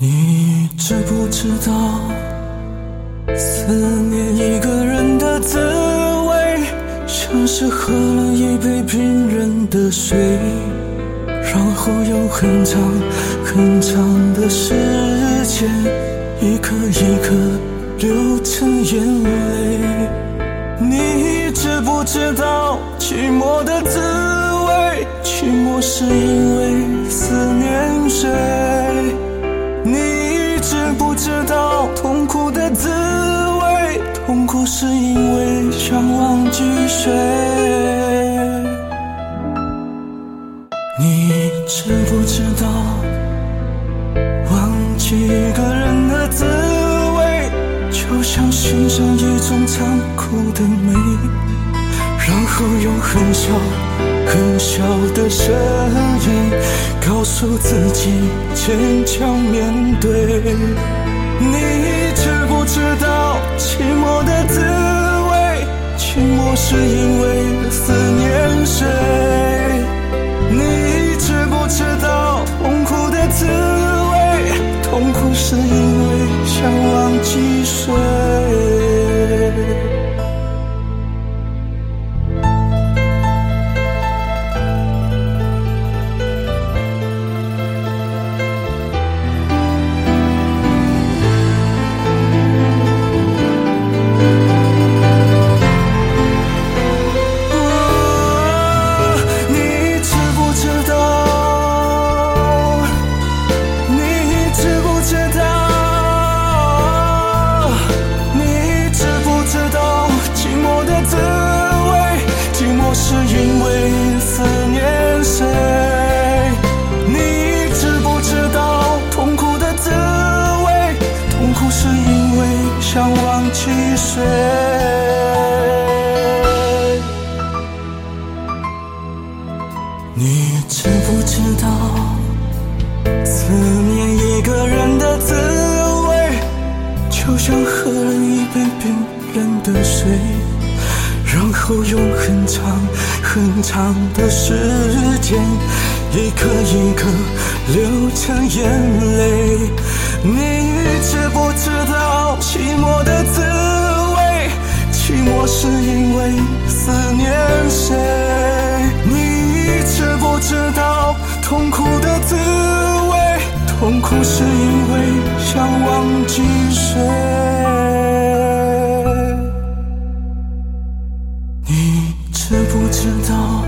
你知不知道，思念一个人的滋味，像是喝了一杯冰冷的水，然后用很长很长的时间，一颗一颗流成眼泪。你知不知道寂寞的滋味？寂寞是因为思念谁？是因为想忘记谁？你知不知道忘记一个人的滋味，就像欣赏一种残酷的美，然后用很小很小的声音。告诉自己坚强面对，是因为因为思念谁？你知不知道痛苦的滋味？痛苦是因为想忘记谁？你知不知道思念一个人的滋味？就像喝了一杯冰冷的水然后用很长很长的时间，一颗一颗流成眼泪。你知不知道寂寞的滋味？寂寞是因为思念谁？你知不知道痛苦的滋味？痛苦是因知不知道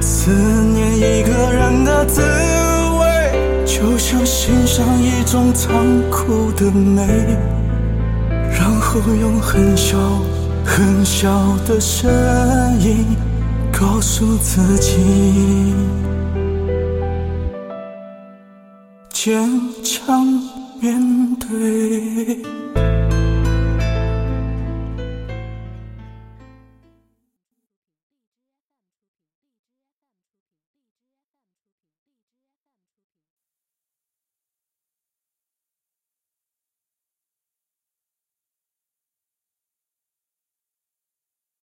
思念一个人的滋味，就像欣赏一种残酷的美，然后用很小很小的声音告诉自己，坚强面对。